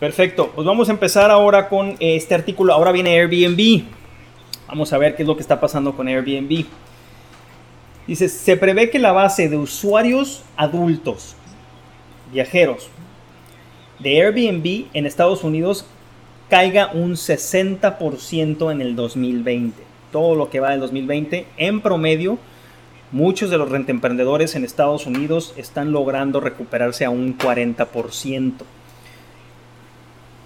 Perfecto, pues vamos a empezar ahora con este artículo. Ahora viene Airbnb. Vamos a ver qué es lo que está pasando con Airbnb. Dice, se prevé que la base de usuarios adultos, viajeros, de Airbnb en Estados Unidos caiga un 60% en el 2020. Todo lo que va del 2020, en promedio, muchos de los rentemprendedores en Estados Unidos están logrando recuperarse a un 40%.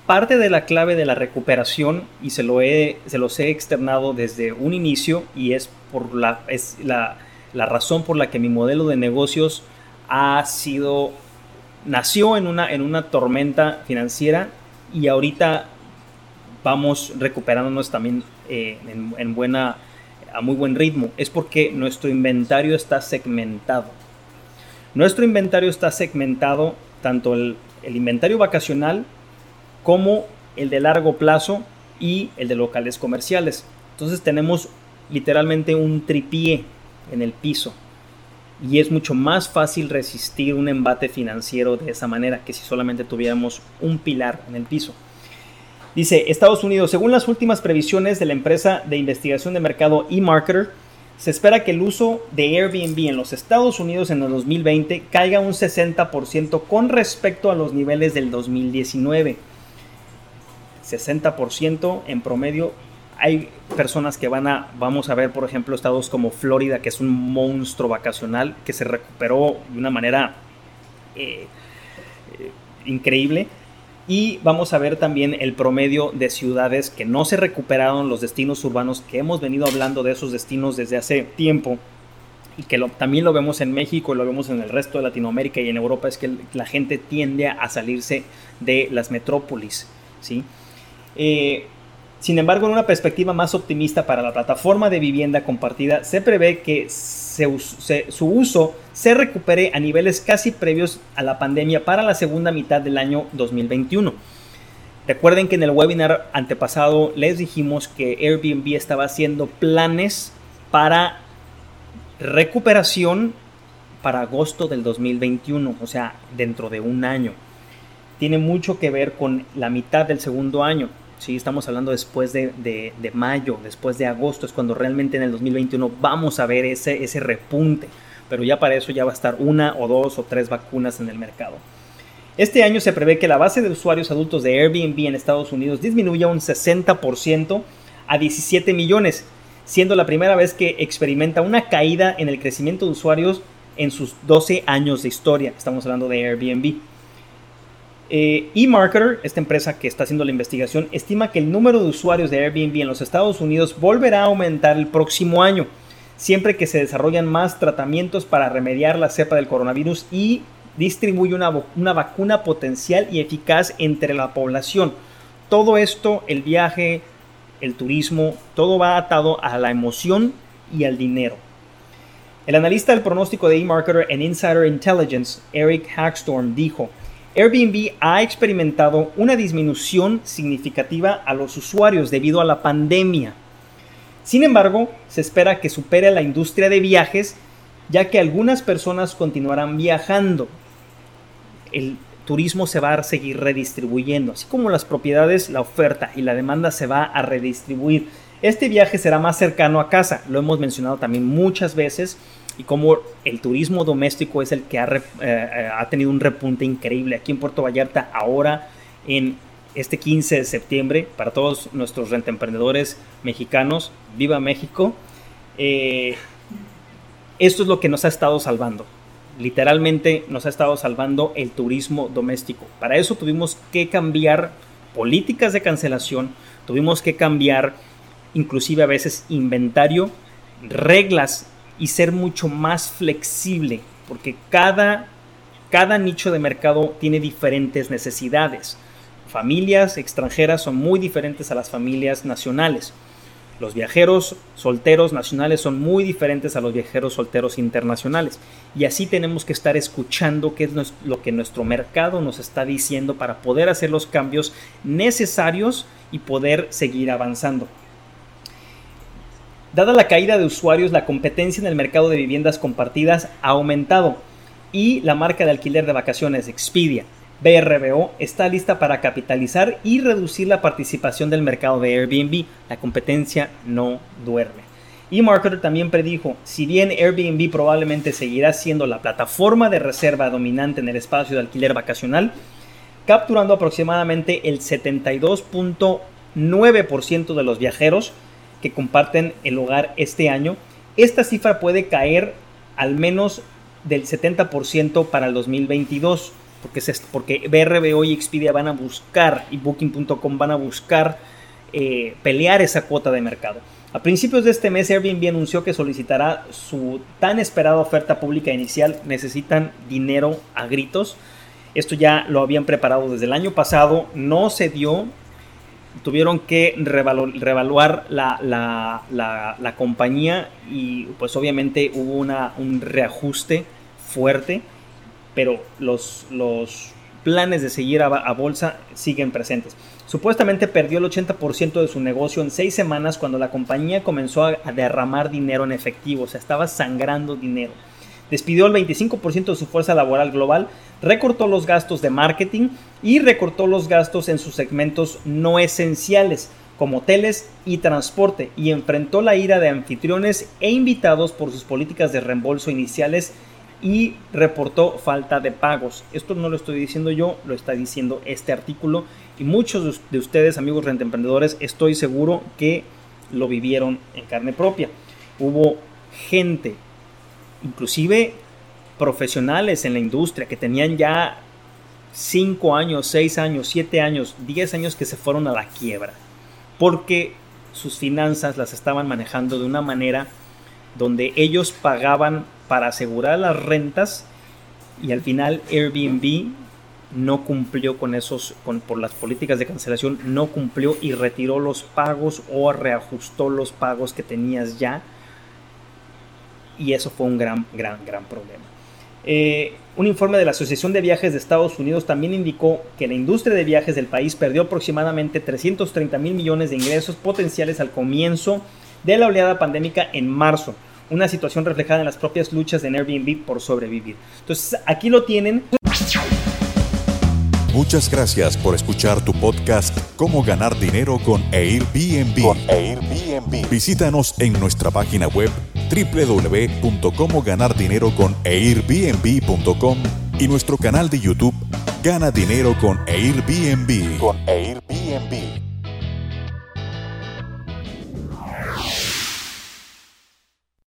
Parte de la clave de la recuperación, y se, lo he, se los he externado desde un inicio, y es, por la, es la, la razón por la que mi modelo de negocios ha sido, nació en una, en una tormenta financiera y ahorita vamos recuperándonos también eh, en, buena, a muy buen ritmo. Es porque nuestro inventario está segmentado. Nuestro inventario está segmentado, tanto el, el inventario vacacional como el de largo plazo y el de locales comerciales. Entonces tenemos literalmente un tripié en el piso y es mucho más fácil resistir un embate financiero de esa manera que si solamente tuviéramos un pilar en el piso. Dice Estados Unidos, según las últimas previsiones de la empresa de investigación de mercado eMarketer, se espera que el uso de Airbnb en los Estados Unidos en el 2020 caiga un 60% con respecto a los niveles del 2019. 60% en promedio. Hay personas que van a, vamos a ver, por ejemplo, estados como Florida, que es un monstruo vacacional, que se recuperó de una manera eh, eh, increíble y vamos a ver también el promedio de ciudades que no se recuperaron, los destinos urbanos que hemos venido hablando de esos destinos desde hace tiempo y que también lo vemos en México, lo vemos en el resto de Latinoamérica y en Europa, es que la gente tiende a salirse de las metrópolis. ¿sí? Eh, sin embargo, en una perspectiva más optimista para la plataforma de vivienda compartida, se prevé que su uso se recupere a niveles casi previos a la pandemia para la segunda mitad del año 2021. Recuerden que en el webinar antepasado les dijimos que Airbnb estaba haciendo planes para recuperación para agosto del 2021, o sea, dentro de un año. Tiene mucho que ver con la mitad del segundo año. ¿Sí? Estamos hablando después de, de, mayo, después de agosto, es cuando realmente en el 2021 vamos a ver ese, ese repunte pero ya para eso ya va a estar una o dos o tres vacunas en el mercado. Este año se prevé que la base de usuarios adultos de Airbnb en Estados Unidos disminuya un 60% a 17 millones, siendo la primera vez que experimenta una caída en el crecimiento de usuarios en sus 12 años de historia. Estamos hablando de Airbnb. Eh, eMarketer, esta empresa que está haciendo la investigación, estima que el número de usuarios de Airbnb en los Estados Unidos volverá a aumentar el próximo año siempre que se desarrollan más tratamientos para remediar la cepa del coronavirus y distribuye una, una, vacuna potencial y eficaz entre la población. Todo esto, el viaje, el turismo, todo va atado a la emoción y al dinero. El analista del pronóstico de eMarketer en Insider Intelligence, Eric Hackstorm, dijo, Airbnb ha experimentado una disminución significativa a los usuarios debido a la pandemia sin embargo, se espera que supere la industria de viajes, ya que algunas personas continuarán viajando. El turismo se va a seguir redistribuyendo, así como las propiedades, la oferta y la demanda se va a redistribuir. Este viaje será más cercano a casa, lo hemos mencionado también muchas veces, y como el turismo doméstico es el que ha, eh, ha tenido un repunte increíble aquí en Puerto Vallarta, ahora en este 15 de septiembre para todos nuestros rentemprendedores mexicanos. ¡Viva México! Eh, esto es lo que nos ha estado salvando. Literalmente nos ha estado salvando el turismo doméstico. Para eso tuvimos que cambiar políticas de cancelación, tuvimos que cambiar inclusive a veces inventario, reglas y ser mucho más flexible, porque cada cada nicho de mercado tiene diferentes necesidades. Familias extranjeras son muy diferentes a las familias nacionales. Los viajeros solteros nacionales son muy diferentes a los viajeros solteros internacionales. Y así tenemos que estar escuchando qué es lo que nuestro mercado nos está diciendo para poder hacer los cambios necesarios y poder seguir avanzando. Dada la caída de usuarios, la competencia en el mercado de viviendas compartidas ha aumentado y la marca de alquiler de vacaciones Expedia BRBO está lista para capitalizar y reducir la participación del mercado de Airbnb. La competencia no duerme. Y Marketer también predijo, si bien Airbnb probablemente seguirá siendo la plataforma de reserva dominante en el espacio de alquiler vacacional, capturando aproximadamente el 72.9% de los viajeros que comparten el hogar este año, esta cifra puede caer al menos del 70% para el 2022 porque, es esto, porque BRBO y Expedia van a buscar y Booking.com van a buscar eh, pelear esa cuota de mercado. A principios de este mes Airbnb anunció que solicitará su tan esperada oferta pública inicial. Necesitan dinero a gritos. Esto ya lo habían preparado desde el año pasado, no se dio. Tuvieron que revaluar la, la, compañía y pues obviamente hubo una, un reajuste fuerte pero los, los planes de seguir a, bolsa siguen presentes. Supuestamente perdió el 80% de su negocio en seis semanas cuando la compañía comenzó a, derramar dinero en efectivo, o sea, estaba sangrando dinero. Despidió el 25% de su fuerza laboral global, recortó los gastos de marketing y recortó los gastos en sus segmentos no esenciales, como hoteles y transporte, y enfrentó la ira de anfitriones e invitados por sus políticas de reembolso iniciales y reportó falta de pagos. Esto no lo estoy diciendo yo, lo está diciendo este artículo y muchos de ustedes, amigos emprendedores, estoy seguro que lo vivieron en carne propia. Hubo gente, inclusive profesionales en la industria que tenían ya 5 años, 6 años, 7 años, 10 años que se fueron a la quiebra porque sus finanzas las estaban manejando de una manera donde ellos pagaban para asegurar las rentas y al final Airbnb no cumplió con esos, con, por las políticas de cancelación, no cumplió y retiró los pagos o reajustó los pagos que tenías ya. Y eso fue un gran, gran, gran problema. Eh, un informe de la Asociación de Viajes de Estados Unidos también indicó que la industria de viajes del país perdió aproximadamente 330 mil millones de ingresos potenciales al comienzo de la oleada pandémica en marzo una situación reflejada en las propias luchas de Airbnb por sobrevivir. Entonces, aquí lo tienen. Muchas gracias por escuchar tu podcast Cómo ganar dinero con Airbnb. Con Airbnb. Visítanos en nuestra página web www.comoganardinero.airbnb.com y nuestro canal de YouTube Gana dinero con Airbnb. Con Airbnb.